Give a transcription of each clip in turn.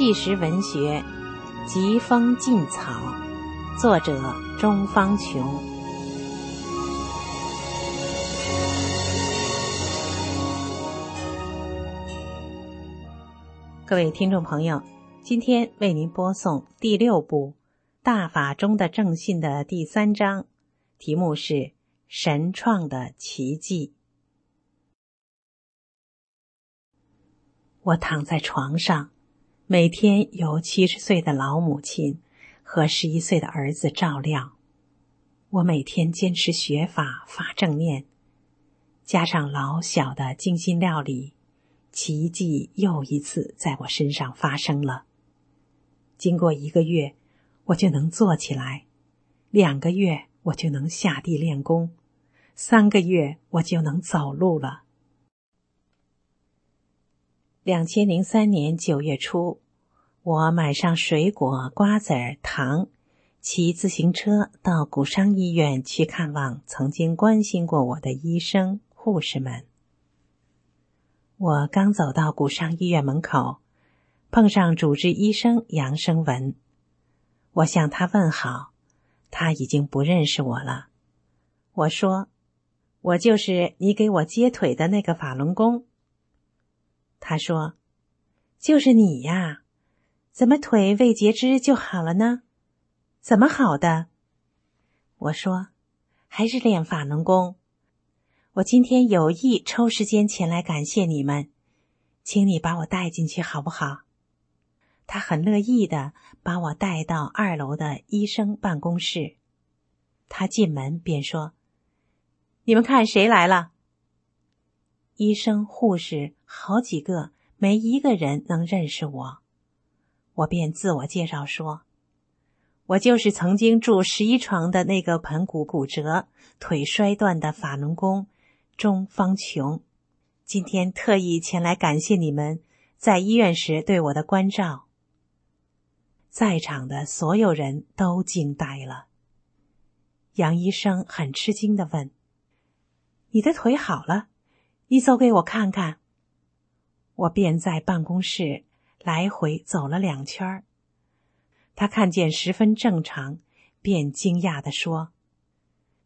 纪实文学《疾风劲草》，作者钟方琼。各位听众朋友，今天为您播送第六部《大法中的正信》的第三章，题目是“神创的奇迹”。我躺在床上，每天有七十岁的老母亲和十一岁的儿子照料。我每天坚持学法、发正念，加上老小的精心料理。奇迹又一次在我身上发生了。经过一个月，我就能坐起来；两个月，我就能下地练功；三个月，我就能走路了。两千零三年九月初，我买上水果、瓜子儿、糖，骑自行车到骨伤医院去看望曾经关心过我的医生、护士们。我刚走到骨伤医院门口，碰上主治医生杨生文。我向他问好，他已经不认识我了。我说：“我就是你给我接腿的那个法轮功。”他说：“就是你呀，怎么腿未截肢就好了呢？怎么好的？”我说：“还是练法轮功。”我今天有意抽时间前来感谢你们，请你把我带进去好不好？他很乐意的把我带到二楼的医生办公室。他进门便说：“你们看谁来了？”医生、护士好几个，没一个人能认识我。我便自我介绍说：“我就是曾经住十一床的那个盆骨骨折、腿摔断的法轮功。”钟方琼，今天特意前来感谢你们在医院时对我的关照。在场的所有人都惊呆了。杨医生很吃惊的问：“你的腿好了？你走给我看看。”我便在办公室来回走了两圈他看见十分正常，便惊讶的说：“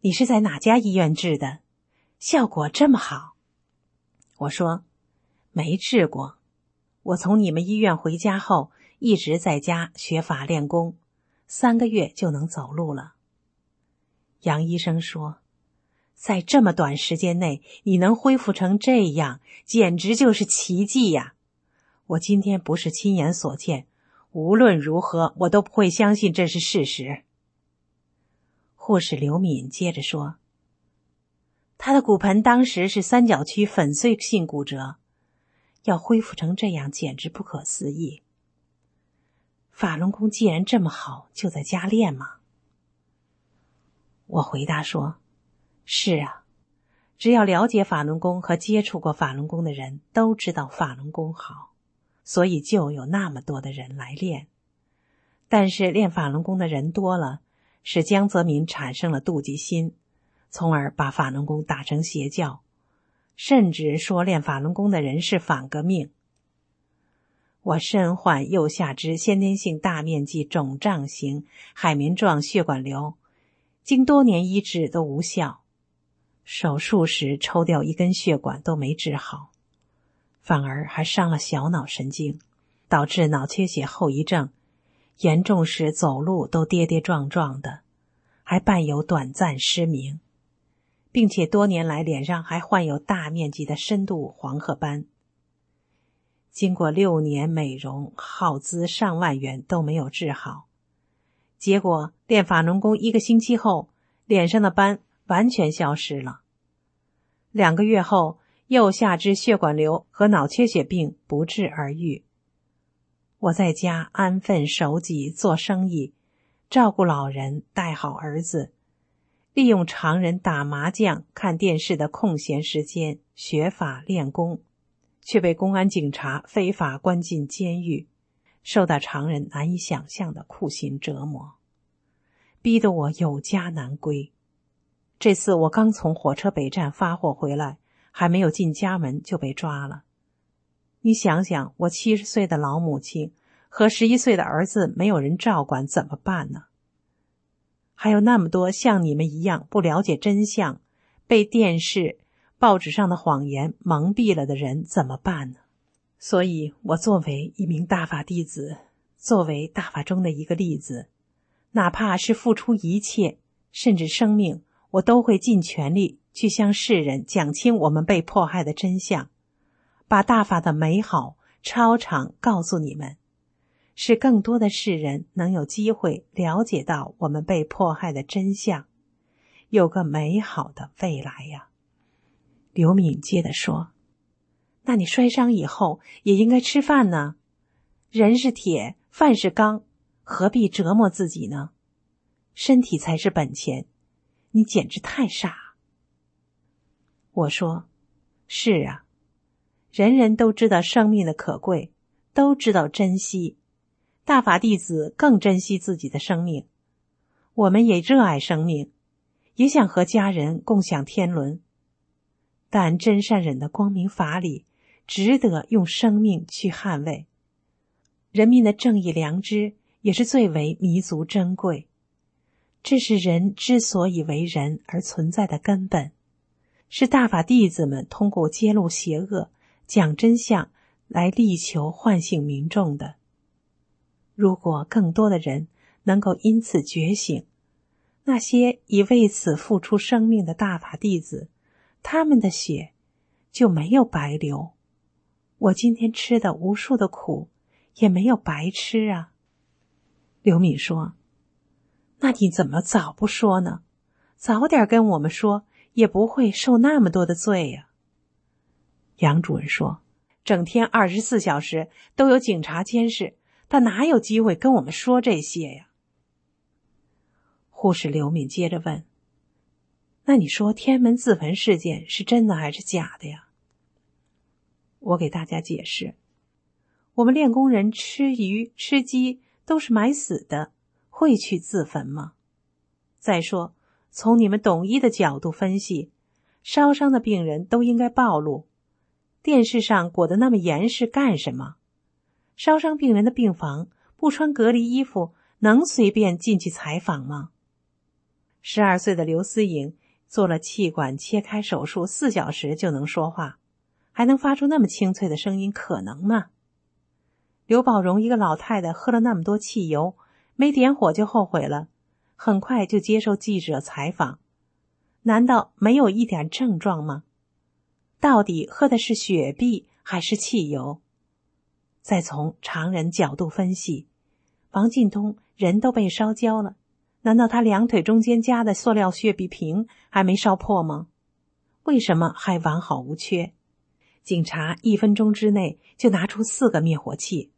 你是在哪家医院治的？”效果这么好，我说没治过。我从你们医院回家后，一直在家学法练功，三个月就能走路了。杨医生说，在这么短时间内，你能恢复成这样，简直就是奇迹呀！我今天不是亲眼所见，无论如何，我都不会相信这是事实。护士刘敏接着说。他的骨盆当时是三角区粉碎性骨折，要恢复成这样简直不可思议。法轮功既然这么好，就在家练嘛。我回答说：“是啊，只要了解法轮功和接触过法轮功的人都知道法轮功好，所以就有那么多的人来练。但是练法轮功的人多了，使江泽民产生了妒忌心。”从而把法轮功打成邪教，甚至说练法轮功的人是反革命。我身患右下肢先天性大面积肿胀型海绵状血管瘤，经多年医治都无效，手术时抽掉一根血管都没治好，反而还伤了小脑神经，导致脑缺血后遗症，严重时走路都跌跌撞撞的，还伴有短暂失明。并且多年来脸上还患有大面积的深度黄褐斑。经过六年美容，耗资上万元都没有治好。结果练法轮功一个星期后，脸上的斑完全消失了。两个月后，右下肢血管瘤和脑缺血病不治而愈。我在家安分守己做生意，照顾老人，带好儿子。利用常人打麻将、看电视的空闲时间学法练功，却被公安警察非法关进监狱，受到常人难以想象的酷刑折磨，逼得我有家难归。这次我刚从火车北站发货回来，还没有进家门就被抓了。你想想，我七十岁的老母亲和十一岁的儿子没有人照管，怎么办呢？还有那么多像你们一样不了解真相、被电视、报纸上的谎言蒙蔽了的人，怎么办呢？所以，我作为一名大法弟子，作为大法中的一个例子，哪怕是付出一切，甚至生命，我都会尽全力去向世人讲清我们被迫害的真相，把大法的美好超常告诉你们，使更多的世人能有机会了解到我们被迫害的真相，有个美好的未来呀。刘敏接着说。那你摔伤以后也应该吃饭呢，人是铁，饭是钢，何必折磨自己呢？身体才是本钱，你简直太傻。我说，是啊，人人都知道生命的可贵，都知道珍惜，大法弟子更珍惜自己的生命。我们也热爱生命，也想和家人共享天伦，但真善忍的光明法理。值得用生命去捍卫，人民的正义良知也是最为弥足珍贵。这是人之所以为人而存在的根本，是大法弟子们通过揭露邪恶、讲真相来力求唤醒民众的。如果更多的人能够因此觉醒，那些已为此付出生命的大法弟子，他们的血就没有白流。我今天吃的无数的苦，也没有白吃啊。刘敏说：“那你怎么早不说呢？早点跟我们说，也不会受那么多的罪呀。”杨主任说：“整天二十四小时都有警察监视，他哪有机会跟我们说这些呀？”护士刘敏接着问：“那你说天安门自焚事件是真的还是假的呀？”我给大家解释：我们练功人吃鱼吃鸡都是买死的，会去自焚吗？再说，从你们懂医的角度分析，烧伤的病人都应该暴露。电视上裹得那么严实干什么？烧伤病人的病房不穿隔离衣服，能随便进去采访吗？十二岁的刘思颖做了气管切开手术，四小时就能说话。还能发出那么清脆的声音，可能吗？刘宝荣一个老太太喝了那么多汽油，没点火就后悔了，很快就接受记者采访。难道没有一点症状吗？到底喝的是雪碧还是汽油？再从常人角度分析，王进东人都被烧焦了，难道他两腿中间夹的塑料雪碧瓶还没烧破吗？为什么还完好无缺？警察一分钟之内就拿出四个灭火器，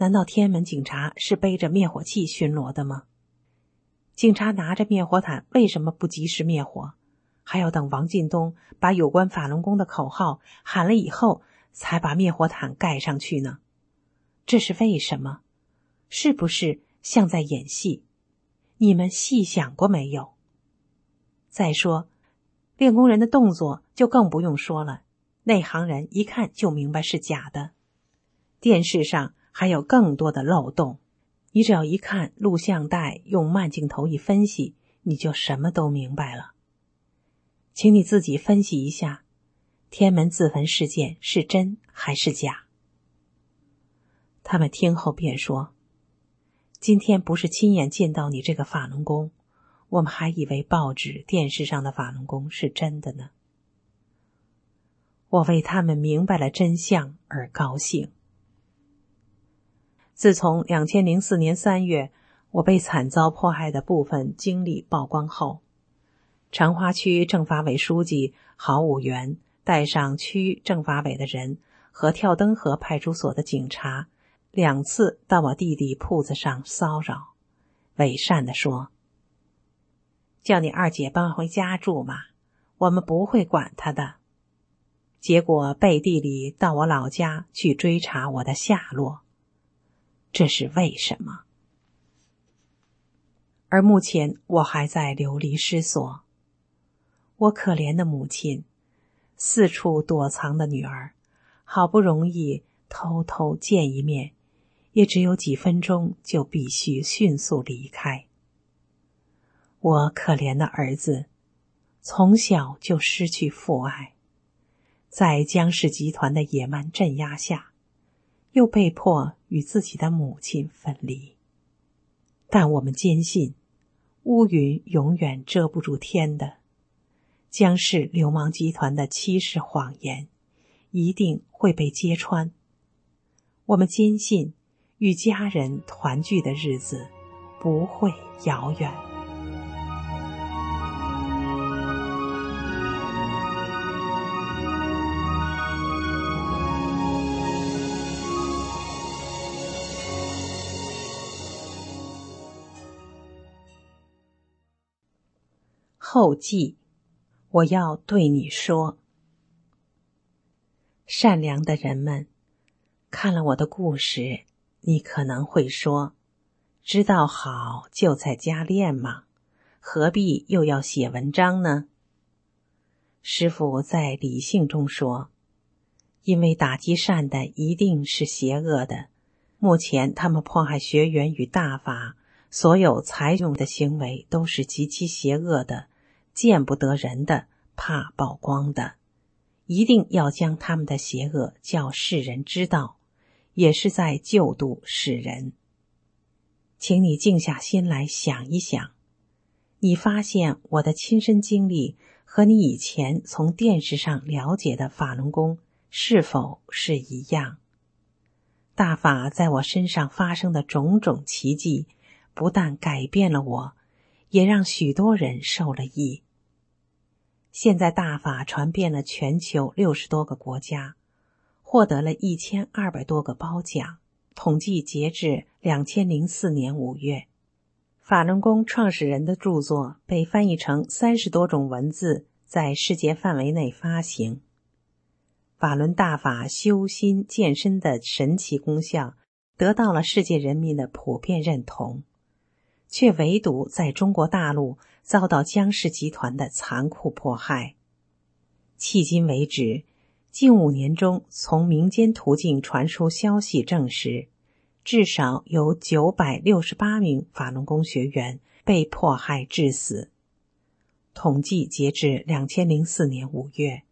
难道天安门警察是背着灭火器巡逻的吗？警察拿着灭火毯为什么不及时灭火，还要等王进东把有关法轮功的口号喊了以后才把灭火毯盖上去呢？这是为什么？是不是像在演戏？你们细想过没有？再说，练功人的动作就更不用说了。内行人一看就明白是假的，电视上还有更多的漏洞。你只要一看录像带，用慢镜头一分析，你就什么都明白了。请你自己分析一下，天门自焚事件是真还是假？他们听后便说：“今天不是亲眼见到你这个法轮功，我们还以为报纸、电视上的法轮功是真的呢。”我为他们明白了真相而高兴。自从两千零四年三月我被惨遭迫害的部分经历曝光后，长花区政法委书记郝武元带上区政法委的人和跳灯河派出所的警察两次到我弟弟铺子上骚扰，伪善的说：“叫你二姐搬回家住嘛，我们不会管他的。”结果背地里到我老家去追查我的下落，这是为什么？而目前我还在流离失所，我可怜的母亲，四处躲藏的女儿，好不容易偷偷见一面，也只有几分钟，就必须迅速离开。我可怜的儿子，从小就失去父爱，在江氏集团的野蛮镇压下，又被迫与自己的母亲分离。但我们坚信，乌云永远遮不住天的。将是流氓集团的欺世谎言一定会被揭穿。我们坚信，与家人团聚的日子不会遥远。后记。我要对你说，善良的人们，看了我的故事，你可能会说：“知道好就在家练嘛，何必又要写文章呢？”师傅在理性中说：“因为打击善的一定是邪恶的，目前他们迫害学员与大法，所有采用的行为都是极其邪恶的。”见不得人的，怕曝光的，一定要将他们的邪恶叫世人知道，也是在救度世人。请你静下心来想一想，你发现我的亲身经历和你以前从电视上了解的法轮功是否是一样？大法在我身上发生的种种奇迹，不但改变了我，也让许多人受了益。现在大法传遍了全球六十多个国家，获得了一千二百多个褒奖。统计截至两千零四年五月，法轮功创始人的著作被翻译成三十多种文字，在世界范围内发行。法轮大法修心健身的神奇功效得到了世界人民的普遍认同，却唯独在中国大陆。遭到江氏集团的残酷迫害。迄今为止，近五年中，从民间途径传出消息证实，至少有九百六十八名法轮功学员被迫害致死。统计截至两千零四年五月，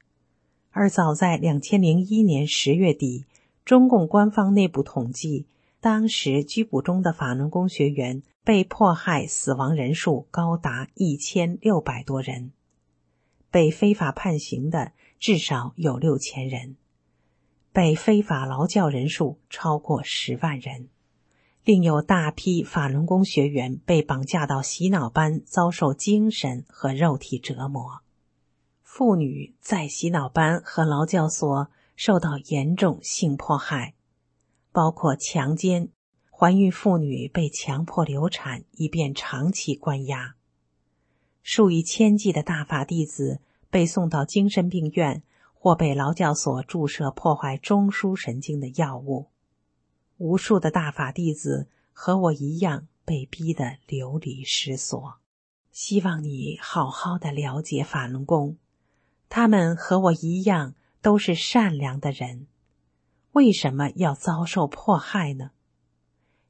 而早在两千零一年十月底，中共官方内部统计，当时拘捕中的法轮功学员。被迫害死亡人数高达一千六百多人，被非法判刑的至少有六千人，被非法劳教人数超过十万人，另有大批法轮功学员被绑架到洗脑班，遭受精神和肉体折磨；妇女在洗脑班和劳教所受到严重性迫害，包括强奸。怀孕妇女被强迫流产，以便长期关押；数以千计的大法弟子被送到精神病院，或被劳教所注射破坏中枢神经的药物；无数的大法弟子和我一样被逼得流离失所。希望你好好的了解法轮功，他们和我一样都是善良的人，为什么要遭受迫害呢？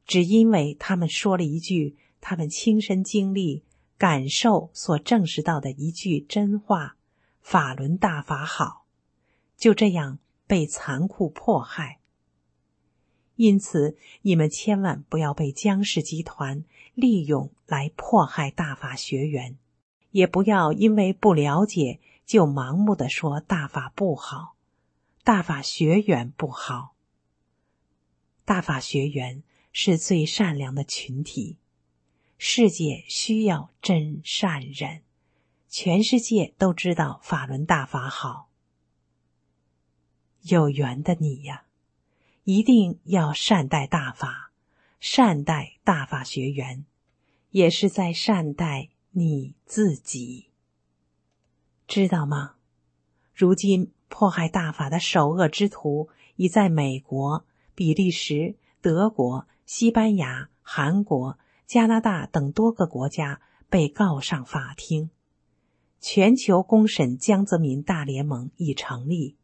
只因为他们说了一句他们亲身经历、感受所证实到的一句真话：“法轮大法好”，就这样被残酷迫害。因此，你们千万不要被江氏集团利用来迫害大法学员，也不要因为不了解就盲目的说大法不好，大法学员不好，大法学员。是最善良的群体，世界需要真善人，全世界都知道法轮大法好。有缘的你呀，一定要善待大法，善待大法学员，也是在善待你自己，知道吗？如今迫害大法的首恶之徒已在美国、比利时、德国。西班牙、韩国、加拿大等多个国家被告上法庭，全球公审江泽民大联盟已成立，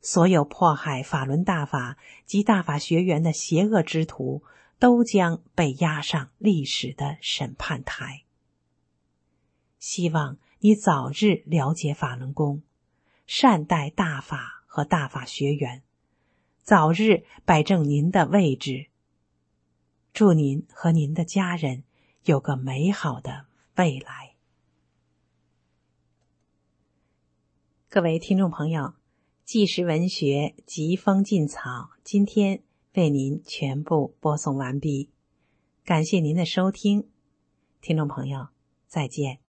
所有迫害法轮大法及大法学员的邪恶之徒，都将被押上历史的审判台。希望你早日了解法轮功，善待大法和大法学员，早日摆正您的位置。祝您和您的家人有个美好的未来。各位听众朋友，纪实文学疾风劲草今天为您全部播送完毕，感谢您的收听，听众朋友再见。